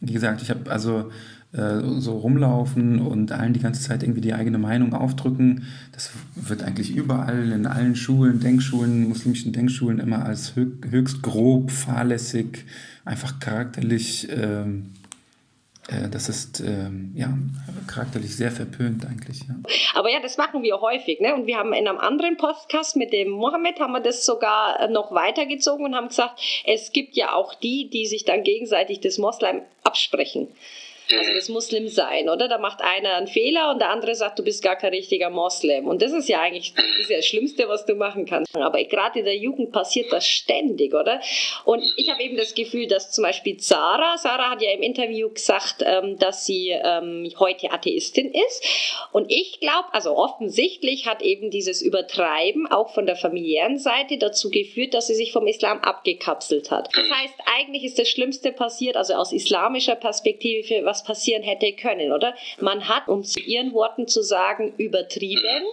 wie gesagt, ich habe also äh, so rumlaufen und allen die ganze Zeit irgendwie die eigene Meinung aufdrücken. Das wird eigentlich überall in allen Schulen, Denkschulen, muslimischen Denkschulen immer als höchst grob, fahrlässig, einfach charakterlich, ähm, äh, das ist ähm, ja charakterlich sehr verpönt eigentlich. Ja. Aber ja, das machen wir häufig. Ne? Und wir haben in einem anderen Podcast mit dem Mohammed haben wir das sogar noch weitergezogen und haben gesagt, es gibt ja auch die, die sich dann gegenseitig das Moslem absprechen. Also das Muslim sein, oder? Da macht einer einen Fehler und der andere sagt, du bist gar kein richtiger Moslem. Und das ist ja eigentlich das, ist ja das Schlimmste, was du machen kannst. Aber gerade in der Jugend passiert das ständig, oder? Und ich habe eben das Gefühl, dass zum Beispiel Sarah, Sarah hat ja im Interview gesagt, ähm, dass sie ähm, heute Atheistin ist. Und ich glaube, also offensichtlich hat eben dieses Übertreiben auch von der familiären Seite dazu geführt, dass sie sich vom Islam abgekapselt hat. Das heißt, eigentlich ist das Schlimmste passiert, also aus islamischer Perspektive, was passieren hätte können, oder? Man hat, um zu ihren Worten zu sagen, übertrieben.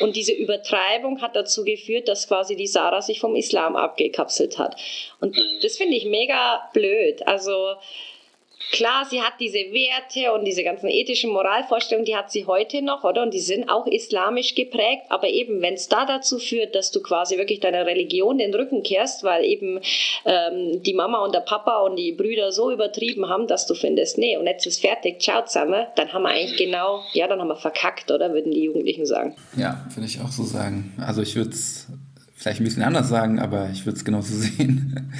Und diese Übertreibung hat dazu geführt, dass quasi die Sarah sich vom Islam abgekapselt hat. Und das finde ich mega blöd. Also, klar, sie hat diese Werte und diese ganzen ethischen Moralvorstellungen, die hat sie heute noch, oder? Und die sind auch islamisch geprägt. Aber eben, wenn es da dazu führt, dass du quasi wirklich deiner Religion den Rücken kehrst, weil eben ähm, die Mama und der Papa und die Brüder so übertrieben haben, dass du findest, nee, und jetzt ist fertig, ciao zusammen, dann haben wir eigentlich genau, ja, dann haben wir verkackt, oder? Würden die Jugendlichen sagen. Ja, würde ich auch so sagen. Also ich würde es vielleicht ein bisschen anders sagen, aber ich würde es genauso sehen.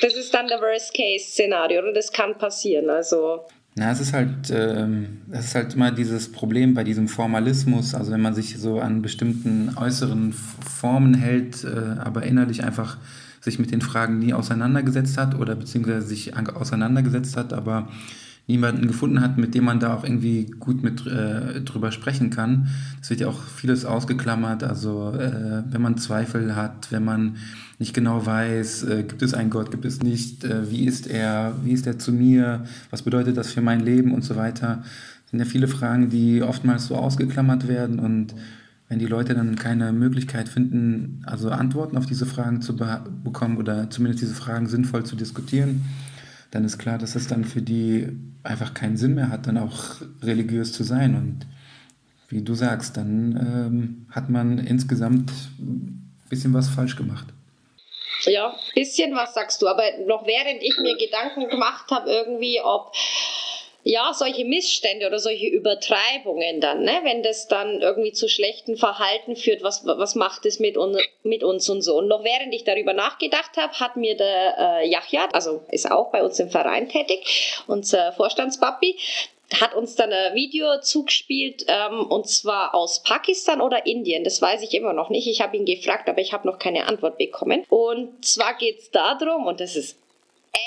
Das ist dann der Worst-Case-Szenario, oder? Das kann passieren. Also. Na, es ist halt, ähm, es ist halt immer dieses Problem bei diesem Formalismus, also wenn man sich so an bestimmten äußeren Formen hält, äh, aber innerlich einfach sich mit den Fragen nie auseinandergesetzt hat oder beziehungsweise sich auseinandergesetzt hat, aber niemanden gefunden hat, mit dem man da auch irgendwie gut mit äh, drüber sprechen kann. Es wird ja auch vieles ausgeklammert. Also äh, wenn man Zweifel hat, wenn man nicht genau weiß, äh, gibt es einen Gott, gibt es nicht, äh, wie ist er, wie ist er zu mir, was bedeutet das für mein Leben und so weiter. Das sind ja viele Fragen, die oftmals so ausgeklammert werden und wenn die Leute dann keine Möglichkeit finden, also Antworten auf diese Fragen zu be bekommen oder zumindest diese Fragen sinnvoll zu diskutieren, dann ist klar, dass es dann für die einfach keinen Sinn mehr hat, dann auch religiös zu sein. Und wie du sagst, dann ähm, hat man insgesamt ein bisschen was falsch gemacht. Ja, bisschen was sagst du. Aber noch während ich mir Gedanken gemacht habe, irgendwie, ob ja, solche Missstände oder solche Übertreibungen dann, ne? wenn das dann irgendwie zu schlechten Verhalten führt, was, was macht es mit, un, mit uns und so. Und noch während ich darüber nachgedacht habe, hat mir der äh, Yahya, also ist auch bei uns im Verein tätig, unser Vorstandspapi, hat uns dann ein Video zugespielt ähm, und zwar aus Pakistan oder Indien. Das weiß ich immer noch nicht. Ich habe ihn gefragt, aber ich habe noch keine Antwort bekommen. Und zwar geht es darum, und das ist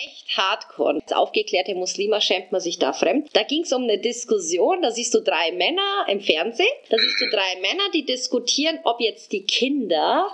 echt hardcore. Als aufgeklärte Muslima schämt man sich da fremd. Da ging es um eine Diskussion, da siehst du drei Männer im Fernsehen, da siehst du drei Männer, die diskutieren, ob jetzt die Kinder,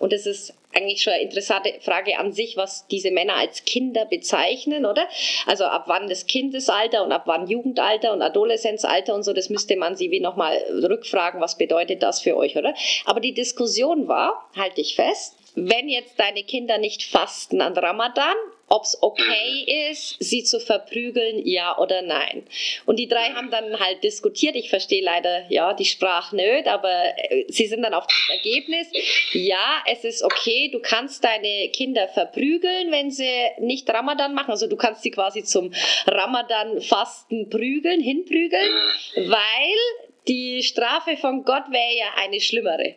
und das ist eigentlich schon eine interessante Frage an sich, was diese Männer als Kinder bezeichnen, oder? Also ab wann das Kindesalter und ab wann Jugendalter und Adoleszenzalter und so, das müsste man sie wie nochmal rückfragen, was bedeutet das für euch, oder? Aber die Diskussion war, halte ich fest, wenn jetzt deine Kinder nicht fasten an Ramadan, ob es okay ist, sie zu verprügeln, ja oder nein. Und die drei haben dann halt diskutiert. Ich verstehe leider ja die Sprache nicht, aber äh, sie sind dann auf das Ergebnis. Ja, es ist okay. Du kannst deine Kinder verprügeln, wenn sie nicht Ramadan machen. Also du kannst sie quasi zum Ramadan-Fasten prügeln, hinprügeln, weil die Strafe von Gott wäre ja eine schlimmere.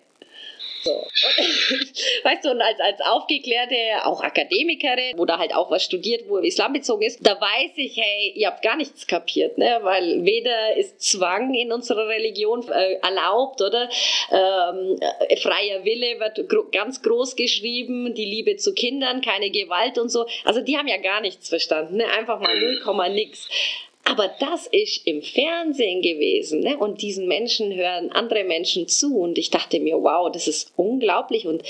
So. Und, weißt du, und als, als aufgeklärte, auch Akademikerin, wo da halt auch was studiert, wo Islam bezogen ist, da weiß ich, hey, ihr habt gar nichts kapiert, ne? weil weder ist Zwang in unserer Religion äh, erlaubt, oder? Ähm, äh, freier Wille wird gro ganz groß geschrieben, die Liebe zu Kindern, keine Gewalt und so. Also die haben ja gar nichts verstanden, ne? einfach mal 0, nix. Aber das ist im Fernsehen gewesen ne? und diesen Menschen hören andere Menschen zu und ich dachte mir, wow, das ist unglaublich und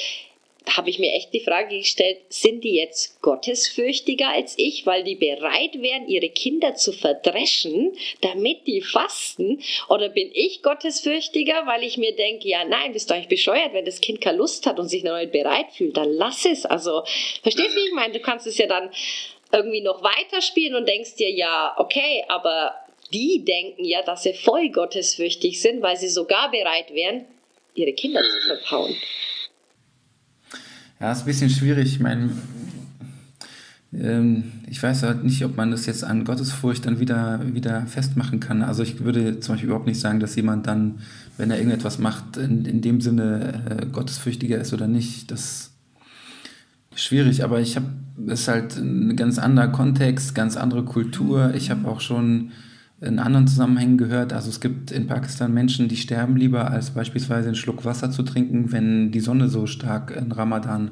da habe ich mir echt die Frage gestellt, sind die jetzt gottesfürchtiger als ich, weil die bereit wären, ihre Kinder zu verdreschen, damit die fasten? Oder bin ich gottesfürchtiger, weil ich mir denke, ja nein, bist du eigentlich bescheuert, wenn das Kind keine Lust hat und sich noch nicht bereit fühlt, dann lass es. Also, verstehst du, wie ich meine? Du kannst es ja dann irgendwie noch weiterspielen und denkst dir, ja, okay, aber die denken ja, dass sie voll gottesfürchtig sind, weil sie sogar bereit wären, ihre Kinder zu verpauen. Ja, ist ein bisschen schwierig. Ich meine, ähm, ich weiß halt nicht, ob man das jetzt an Gottesfurcht dann wieder, wieder festmachen kann. Also ich würde zum Beispiel überhaupt nicht sagen, dass jemand dann, wenn er irgendetwas macht, in, in dem Sinne äh, gottesfürchtiger ist oder nicht. Das schwierig, aber ich habe, es halt ein ganz anderer Kontext, ganz andere Kultur. Ich habe auch schon in anderen Zusammenhängen gehört. Also es gibt in Pakistan Menschen, die sterben lieber, als beispielsweise einen Schluck Wasser zu trinken, wenn die Sonne so stark in Ramadan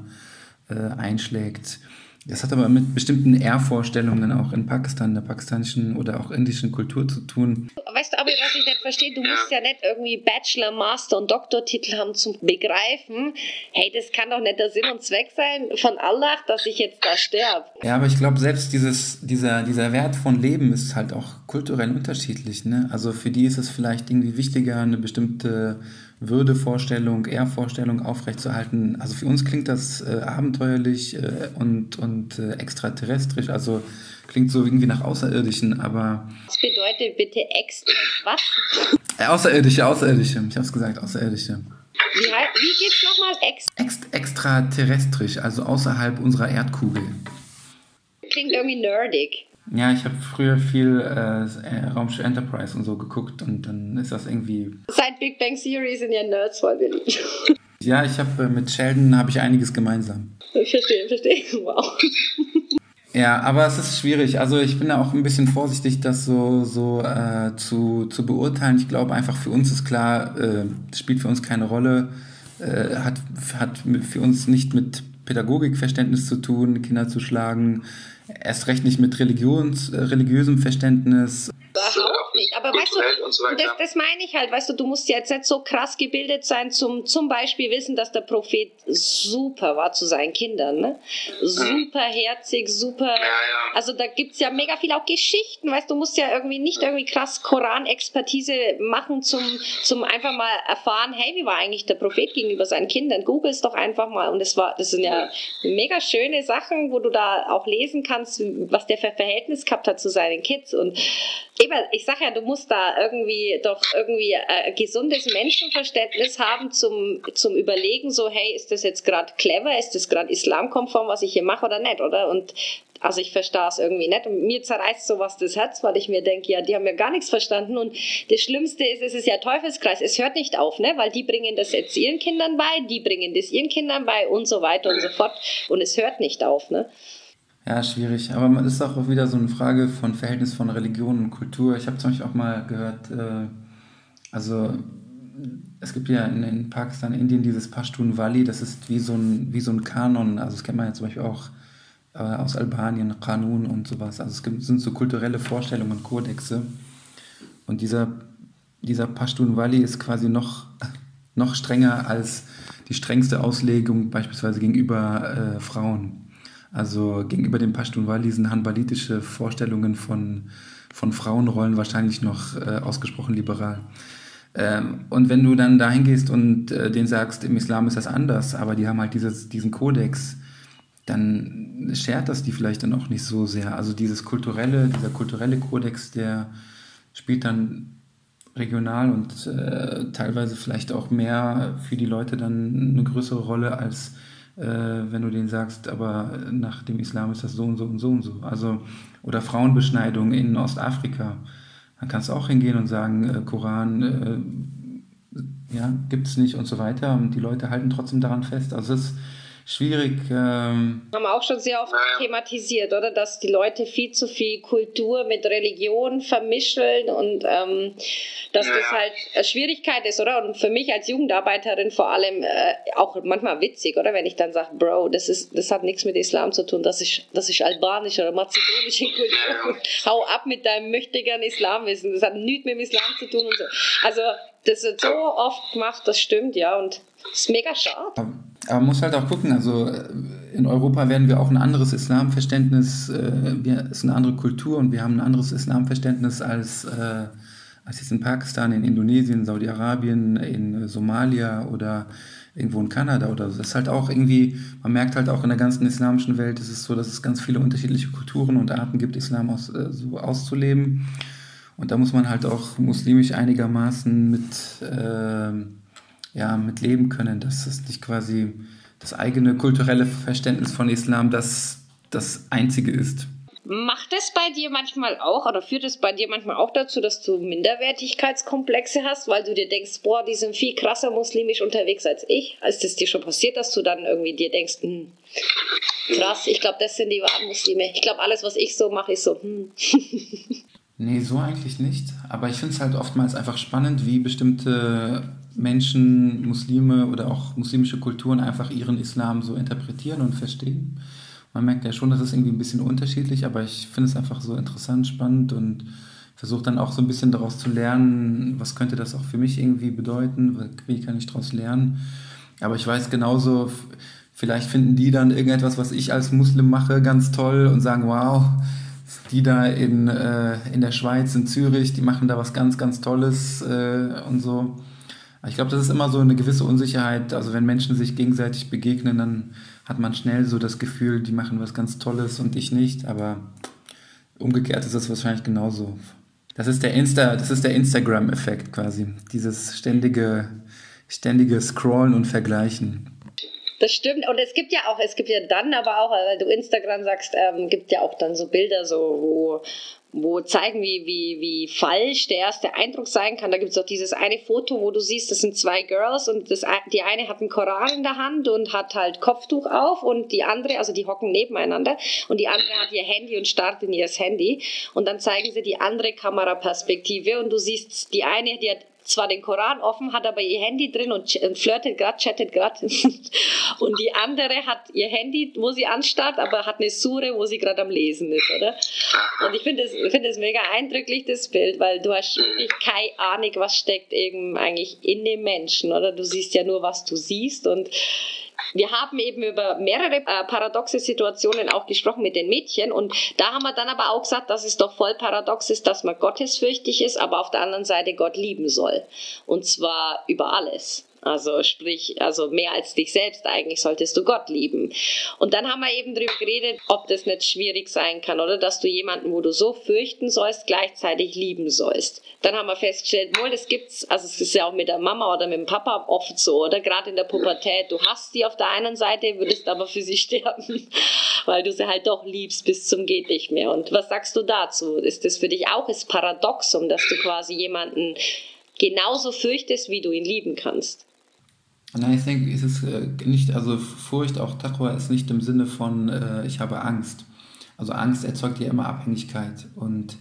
äh, einschlägt. Das hat aber mit bestimmten Ehrvorstellungen auch in Pakistan, der pakistanischen oder auch indischen Kultur zu tun. Weißt du, aber was ich nicht verstehe, du musst ja nicht irgendwie Bachelor, Master und Doktortitel haben zum Begreifen. Hey, das kann doch nicht der Sinn und Zweck sein von Allah, dass ich jetzt da sterbe. Ja, aber ich glaube, selbst dieses, dieser, dieser Wert von Leben ist halt auch kulturell unterschiedlich. Ne? Also für die ist es vielleicht irgendwie wichtiger, eine bestimmte Würdevorstellung, Ehrvorstellung aufrechtzuerhalten. Also für uns klingt das äh, abenteuerlich äh, und, und äh, extraterrestrisch, also klingt so irgendwie nach Außerirdischen, aber... Was bedeutet bitte extra was? Äh, Außerirdische, Außerirdische, ich habe es gesagt, Außerirdische. Wie, wie geht's nochmal? Ex Ex extraterrestrisch, also außerhalb unserer Erdkugel. Klingt irgendwie nerdig. Ja, ich habe früher viel äh, Raumschiff Enterprise und so geguckt und dann ist das irgendwie. Seit Big Bang Theory sind ja Nerds voll beliebt. Ja, ich habe äh, mit Sheldon habe ich einiges gemeinsam. Ich verstehe, verstehe. Wow. Ja, aber es ist schwierig. Also ich bin da auch ein bisschen vorsichtig, das so, so äh, zu, zu beurteilen. Ich glaube einfach, für uns ist klar, äh, spielt für uns keine Rolle, äh, hat, hat für uns nicht mit Pädagogikverständnis zu tun, Kinder zu schlagen, erst recht nicht mit Religions, äh, religiösem Verständnis. Überhaupt nicht. Aber weißt du, so das, das, meine ich halt, weißt du, du musst jetzt nicht so krass gebildet sein, zum, zum Beispiel wissen, dass der Prophet super war zu seinen Kindern. Ne? Super herzig, super. Ja, ja. Also da gibt es ja mega viel auch Geschichten, weißt du, du musst ja irgendwie nicht irgendwie krass Koran-Expertise machen, zum, zum einfach mal erfahren, hey, wie war eigentlich der Prophet gegenüber seinen Kindern? Google es doch einfach mal. Und das war, das sind ja mega schöne Sachen, wo du da auch lesen kannst, was der für Verhältnis gehabt hat zu seinen Kids. Und eben, ich sag ja, du musst da irgendwie doch irgendwie ein gesundes Menschenverständnis haben zum, zum Überlegen, so, hey, ist das jetzt gerade clever, ist das gerade islamkonform, was ich hier mache oder nicht, oder? Und also ich verstehe es irgendwie nicht. Und mir zerreißt sowas das Herz, weil ich mir denke, ja, die haben ja gar nichts verstanden. Und das Schlimmste ist, es ist ja Teufelskreis. Es hört nicht auf, ne? Weil die bringen das jetzt ihren Kindern bei, die bringen das ihren Kindern bei und so weiter und so fort. Und es hört nicht auf, ne? Ja, schwierig. Aber es ist auch wieder so eine Frage von Verhältnis von Religion und Kultur. Ich habe zum Beispiel auch mal gehört, äh, also es gibt ja in, in, Pakistan, Indien dieses Pashtun Wali, das ist wie so ein, wie so ein Kanon. Also das kennt man ja zum Beispiel auch äh, aus Albanien, Kanun und sowas. Also es gibt, sind so kulturelle Vorstellungen, Kodexe. Und dieser, dieser Pashtun Wali ist quasi noch, noch strenger als die strengste Auslegung beispielsweise gegenüber äh, Frauen. Also gegenüber dem Pashtunwali sind hanbalitische Vorstellungen von, von Frauenrollen wahrscheinlich noch äh, ausgesprochen liberal. Ähm, und wenn du dann dahin gehst und äh, denen sagst, im Islam ist das anders, aber die haben halt dieses, diesen Kodex, dann schert das die vielleicht dann auch nicht so sehr. Also dieses kulturelle, dieser kulturelle Kodex, der spielt dann regional und äh, teilweise vielleicht auch mehr für die Leute dann eine größere Rolle als äh, wenn du denen sagst, aber nach dem Islam ist das so und so und so und so. Also, oder Frauenbeschneidung in Ostafrika. Dann kannst du auch hingehen und sagen, äh, Koran äh, ja, gibt es nicht und so weiter. Und die Leute halten trotzdem daran fest. Also es ist schwierig. Ähm Haben wir auch schon sehr oft thematisiert, oder? Dass die Leute viel zu viel Kultur mit Religion vermischeln und ähm, dass naja. das halt eine Schwierigkeit ist, oder? Und für mich als Jugendarbeiterin vor allem äh, auch manchmal witzig, oder? Wenn ich dann sage, Bro, das, ist, das hat nichts mit Islam zu tun, das ist, das ist albanische oder mazedonische Kultur. Naja. Hau ab mit deinem möchtigen Islamwissen, das hat nichts mit dem Islam zu tun und so. Also, das wird so oft gemacht, das stimmt, ja, und das ist mega schade. Aber man muss halt auch gucken, also äh, in Europa werden wir auch ein anderes Islamverständnis, äh, ist eine andere Kultur und wir haben ein anderes Islamverständnis als, äh, als jetzt in Pakistan, in Indonesien, Saudi-Arabien, in Somalia oder irgendwo in Kanada oder so. Das ist halt auch irgendwie, man merkt halt auch in der ganzen islamischen Welt, ist es so, dass es ganz viele unterschiedliche Kulturen und Arten gibt, Islam aus, äh, so auszuleben. Und da muss man halt auch muslimisch einigermaßen mit, äh, ja, mit leben können, dass es nicht quasi das eigene kulturelle Verständnis von Islam das, das einzige ist. Macht es bei dir manchmal auch oder führt es bei dir manchmal auch dazu, dass du Minderwertigkeitskomplexe hast, weil du dir denkst, boah, die sind viel krasser muslimisch unterwegs als ich? Ist es dir schon passiert, dass du dann irgendwie dir denkst, hm, krass, ich glaube, das sind die wahren Muslime. Ich glaube, alles, was ich so mache, ist so, hm. Nee, so eigentlich nicht. Aber ich finde es halt oftmals einfach spannend, wie bestimmte Menschen, Muslime oder auch muslimische Kulturen einfach ihren Islam so interpretieren und verstehen. Man merkt ja schon, das ist irgendwie ein bisschen unterschiedlich, aber ich finde es einfach so interessant, spannend und versuche dann auch so ein bisschen daraus zu lernen, was könnte das auch für mich irgendwie bedeuten, wie kann ich daraus lernen. Aber ich weiß genauso, vielleicht finden die dann irgendetwas, was ich als Muslim mache, ganz toll und sagen, wow, die da in, äh, in der Schweiz, in Zürich, die machen da was ganz, ganz Tolles äh, und so. Ich glaube, das ist immer so eine gewisse Unsicherheit. Also wenn Menschen sich gegenseitig begegnen, dann hat man schnell so das Gefühl, die machen was ganz Tolles und ich nicht. Aber umgekehrt ist es wahrscheinlich genauso. Das ist der Insta, das ist der Instagram-Effekt quasi. Dieses ständige, ständige Scrollen und Vergleichen. Das stimmt. Und es gibt ja auch, es gibt ja dann aber auch, weil du Instagram sagst, ähm, gibt ja auch dann so Bilder, so, wo, wo zeigen, wie, wie, wie falsch der erste Eindruck sein kann. Da gibt es auch dieses eine Foto, wo du siehst, das sind zwei Girls und das, die eine hat einen Koran in der Hand und hat halt Kopftuch auf und die andere, also die hocken nebeneinander und die andere hat ihr Handy und starrt in ihr Handy und dann zeigen sie die andere Kameraperspektive und du siehst die eine, die hat zwar den Koran offen, hat aber ihr Handy drin und flirtet gerade, chattet gerade. und die andere hat ihr Handy, wo sie anstarrt, aber hat eine Sure, wo sie gerade am Lesen ist, oder? Und ich finde es find mega eindrücklich, das Bild, weil du hast wirklich keine Ahnung, was steckt eben eigentlich in dem Menschen, oder? Du siehst ja nur, was du siehst und wir haben eben über mehrere äh, paradoxe Situationen auch gesprochen mit den Mädchen und da haben wir dann aber auch gesagt, dass es doch voll paradox ist, dass man gottesfürchtig ist, aber auf der anderen Seite Gott lieben soll. Und zwar über alles. Also sprich, also mehr als dich selbst eigentlich solltest du Gott lieben. Und dann haben wir eben darüber geredet, ob das nicht schwierig sein kann, oder dass du jemanden, wo du so fürchten sollst, gleichzeitig lieben sollst. Dann haben wir festgestellt, wohl, das gibt's, also es ist ja auch mit der Mama oder mit dem Papa oft so, oder gerade in der Pubertät, du hast sie auf der einen Seite, würdest aber für sie sterben, weil du sie halt doch liebst bis zum geht nicht mehr. Und was sagst du dazu? Ist das für dich auch das Paradoxum, dass du quasi jemanden genauso fürchtest, wie du ihn lieben kannst? Nein, ich denke, es ist äh, nicht, also Furcht, auch Taqwa ist nicht im Sinne von, äh, ich habe Angst. Also Angst erzeugt ja immer Abhängigkeit und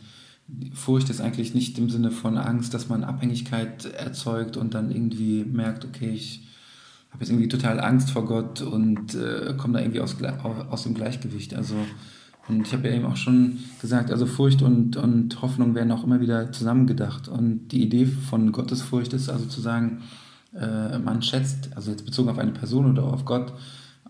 Furcht ist eigentlich nicht im Sinne von Angst, dass man Abhängigkeit erzeugt und dann irgendwie merkt, okay, ich habe jetzt irgendwie total Angst vor Gott und äh, komme da irgendwie aus, aus dem Gleichgewicht. Also, und ich habe ja eben auch schon gesagt, also Furcht und, und Hoffnung werden auch immer wieder zusammengedacht. Und die Idee von Gottesfurcht ist also zu sagen, äh, man schätzt, also jetzt bezogen auf eine Person oder auf Gott,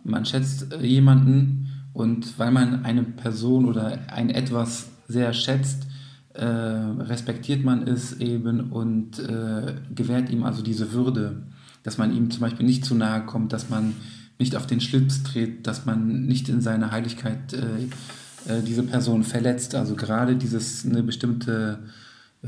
man schätzt äh, jemanden und weil man eine Person oder ein etwas sehr schätzt, äh, respektiert man es eben und äh, gewährt ihm also diese Würde, dass man ihm zum Beispiel nicht zu nahe kommt, dass man nicht auf den Schlips tritt, dass man nicht in seiner Heiligkeit äh, äh, diese Person verletzt. Also gerade dieses eine bestimmte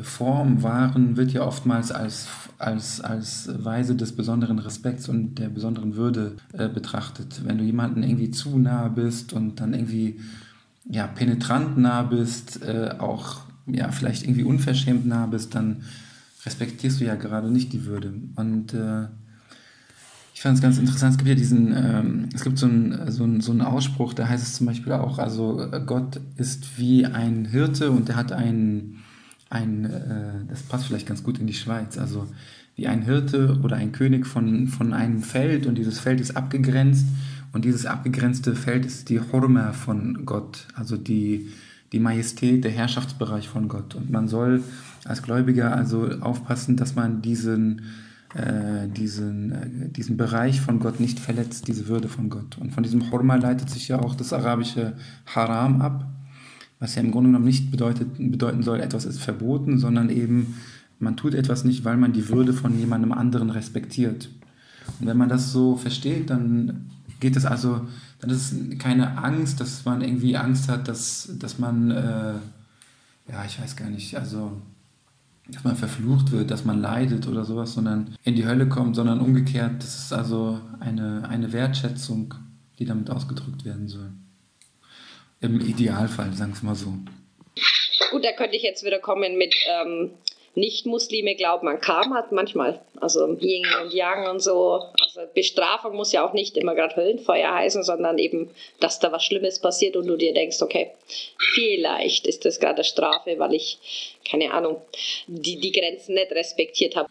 Form wahren wird ja oftmals als, als, als Weise des besonderen Respekts und der besonderen Würde äh, betrachtet. Wenn du jemanden irgendwie zu nah bist und dann irgendwie ja, penetrant nah bist, äh, auch ja, vielleicht irgendwie unverschämt nah bist, dann respektierst du ja gerade nicht die Würde. Und äh, ich fand es ganz interessant, es gibt ja diesen, ähm, es gibt so einen so so einen Ausspruch, da heißt es zum Beispiel auch, also Gott ist wie ein Hirte und er hat einen ein, äh, das passt vielleicht ganz gut in die Schweiz, also wie ein Hirte oder ein König von, von einem Feld und dieses Feld ist abgegrenzt und dieses abgegrenzte Feld ist die Hurma von Gott, also die, die Majestät, der Herrschaftsbereich von Gott. Und man soll als Gläubiger also aufpassen, dass man diesen, äh, diesen, äh, diesen Bereich von Gott nicht verletzt, diese Würde von Gott. Und von diesem Hurma leitet sich ja auch das arabische Haram ab, was ja im Grunde genommen nicht bedeutet, bedeuten soll, etwas ist verboten, sondern eben, man tut etwas nicht, weil man die Würde von jemandem anderen respektiert. Und wenn man das so versteht, dann geht es also, dann ist es keine Angst, dass man irgendwie Angst hat, dass, dass man, äh, ja, ich weiß gar nicht, also, dass man verflucht wird, dass man leidet oder sowas, sondern in die Hölle kommt, sondern umgekehrt, das ist also eine, eine Wertschätzung, die damit ausgedrückt werden soll. Im Idealfall, sagen wir es mal so. Gut, da könnte ich jetzt wieder kommen mit, ähm, Nicht-Muslime glauben an Karma manchmal. Also Yin und Yang und so. Also Bestrafung muss ja auch nicht immer gerade Höllenfeuer heißen, sondern eben, dass da was Schlimmes passiert und du dir denkst, okay, vielleicht ist das gerade Strafe, weil ich, keine Ahnung, die, die Grenzen nicht respektiert habe.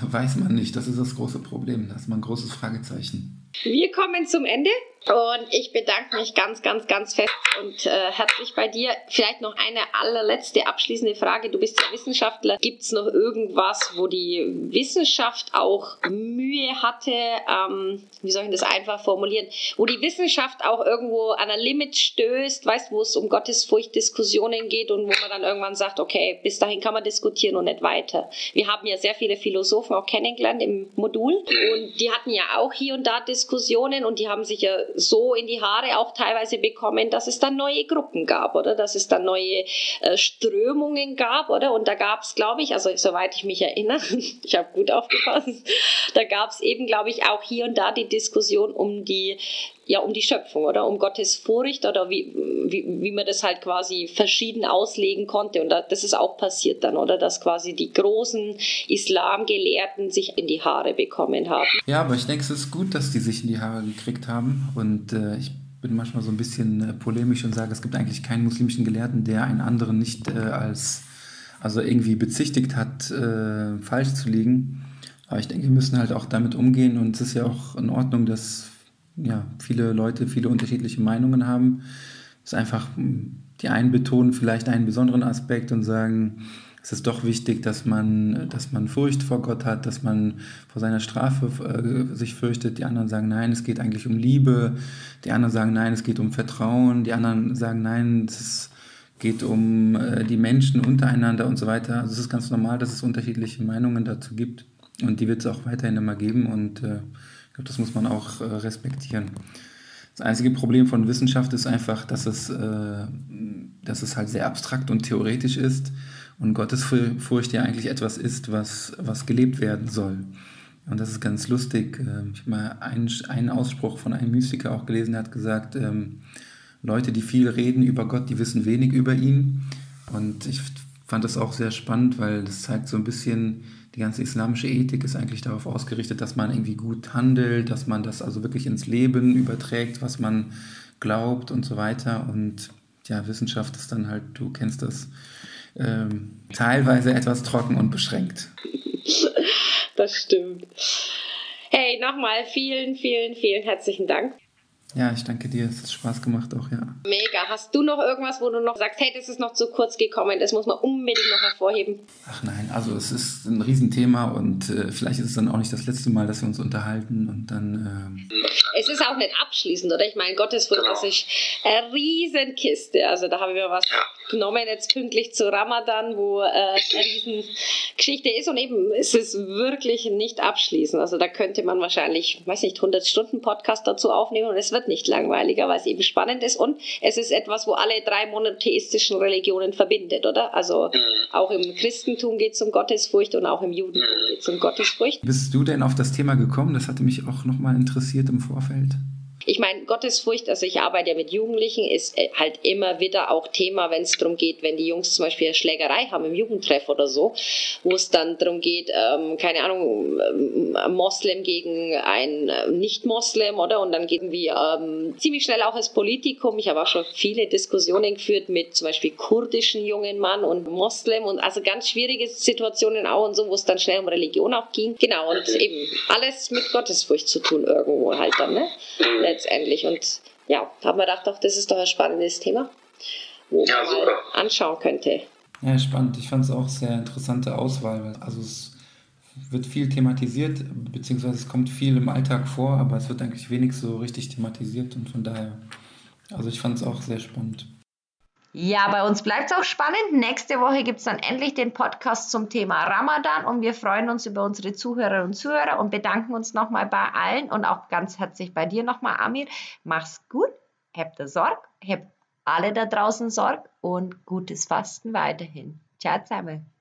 Weiß man nicht, das ist das große Problem. Das ist mal ein großes Fragezeichen. Wir kommen zum Ende. Und ich bedanke mich ganz, ganz, ganz fest und äh, herzlich bei dir. Vielleicht noch eine allerletzte abschließende Frage. Du bist ja Wissenschaftler. Gibt es noch irgendwas, wo die Wissenschaft auch Mühe hatte, ähm, wie soll ich das einfach formulieren, wo die Wissenschaft auch irgendwo an ein Limit stößt, weißt wo es um Gottesfurcht-Diskussionen geht und wo man dann irgendwann sagt, okay, bis dahin kann man diskutieren und nicht weiter. Wir haben ja sehr viele Philosophen auch kennengelernt im Modul und die hatten ja auch hier und da Diskussionen und die haben sich ja so in die Haare auch teilweise bekommen, dass es dann neue Gruppen gab, oder? Dass es dann neue äh, Strömungen gab, oder? Und da gab es, glaube ich, also soweit ich mich erinnere, ich habe gut aufgepasst, da gab es eben, glaube ich, auch hier und da die Diskussion um die ja um die Schöpfung oder um Gottes Furcht oder wie, wie, wie man das halt quasi verschieden auslegen konnte. Und das ist auch passiert dann, oder? Dass quasi die großen Islamgelehrten sich in die Haare bekommen haben. Ja, aber ich denke, es ist gut, dass die sich in die Haare gekriegt haben. Und äh, ich bin manchmal so ein bisschen äh, polemisch und sage, es gibt eigentlich keinen muslimischen Gelehrten, der einen anderen nicht äh, als also irgendwie bezichtigt hat, äh, falsch zu liegen. Aber ich denke, wir müssen halt auch damit umgehen und es ist ja auch in Ordnung, dass ja, viele Leute viele unterschiedliche Meinungen haben. Es ist einfach, hm, die einen betonen vielleicht einen besonderen Aspekt und sagen, es ist doch wichtig, dass man, dass man Furcht vor Gott hat, dass man vor seiner Strafe äh, sich fürchtet. Die anderen sagen, nein, es geht eigentlich um Liebe. Die anderen sagen, nein, es geht um Vertrauen. Die anderen sagen, nein, es geht um äh, die Menschen untereinander und so weiter. Also es ist ganz normal, dass es unterschiedliche Meinungen dazu gibt. Und die wird es auch weiterhin immer geben. Und äh, glaube, das muss man auch äh, respektieren. Das einzige Problem von Wissenschaft ist einfach, dass es, äh, dass es halt sehr abstrakt und theoretisch ist und Gottesfurcht ja eigentlich etwas ist, was, was gelebt werden soll. Und das ist ganz lustig. Ähm, ich habe mal einen, einen Ausspruch von einem Mystiker auch gelesen, der hat gesagt, ähm, Leute, die viel reden über Gott, die wissen wenig über ihn. Und ich fand das auch sehr spannend, weil das zeigt so ein bisschen, die ganze islamische Ethik ist eigentlich darauf ausgerichtet, dass man irgendwie gut handelt, dass man das also wirklich ins Leben überträgt, was man glaubt und so weiter. Und ja, Wissenschaft ist dann halt, du kennst das, ähm, teilweise etwas trocken und beschränkt. Das stimmt. Hey, nochmal vielen, vielen, vielen herzlichen Dank. Ja, ich danke dir. Es hat Spaß gemacht auch, ja. Mega. Hast du noch irgendwas, wo du noch sagst, hey, das ist noch zu kurz gekommen, das muss man unbedingt noch hervorheben? Ach nein, also es ist ein Riesenthema und äh, vielleicht ist es dann auch nicht das letzte Mal, dass wir uns unterhalten und dann... Ähm es ist auch nicht abschließend, oder? Ich meine, Gottesfurcht genau. ist eine Riesenkiste. Also da habe ich mir was ja. Genommen, jetzt pünktlich zu Ramadan, wo äh, eine Riesengeschichte ist und eben es ist wirklich nicht abschließend. Also da könnte man wahrscheinlich, weiß nicht, 100 Stunden Podcast dazu aufnehmen und es wird nicht langweiliger, weil es eben spannend ist und es ist etwas, wo alle drei monotheistischen Religionen verbindet, oder? Also mhm. auch im Christentum geht es um Gottesfurcht und auch im Judentum mhm. geht es um Gottesfurcht. Bist du denn auf das Thema gekommen? Das hatte mich auch nochmal interessiert im Vorfeld. Ich meine, Gottesfurcht, also ich arbeite ja mit Jugendlichen, ist äh, halt immer wieder auch Thema, wenn es darum geht, wenn die Jungs zum Beispiel eine Schlägerei haben im Jugendtreff oder so, wo es dann darum geht, ähm, keine Ahnung, ähm, Moslem gegen ein äh, Nicht-Moslem, oder? Und dann geht irgendwie ähm, ziemlich schnell auch ins Politikum. Ich habe auch schon viele Diskussionen geführt mit zum Beispiel kurdischen jungen Mann und Moslem und also ganz schwierige Situationen auch und so, wo es dann schnell um Religion auch ging. Genau, und eben alles mit Gottesfurcht zu tun irgendwo halt dann, ne? Letztendlich. Und ja, haben wir gedacht, doch, das ist doch ein spannendes Thema, wo ja, man mal anschauen könnte. Ja, spannend. Ich fand es auch sehr interessante Auswahl. Also es wird viel thematisiert, beziehungsweise es kommt viel im Alltag vor, aber es wird eigentlich wenig so richtig thematisiert und von daher, also ich fand es auch sehr spannend. Ja, bei uns bleibt es auch spannend. Nächste Woche gibt es dann endlich den Podcast zum Thema Ramadan und wir freuen uns über unsere Zuhörerinnen und Zuhörer und bedanken uns nochmal bei allen und auch ganz herzlich bei dir nochmal, Amir. Mach's gut, habt ihr Sorge, habt alle da draußen Sorge und gutes Fasten weiterhin. Ciao zusammen.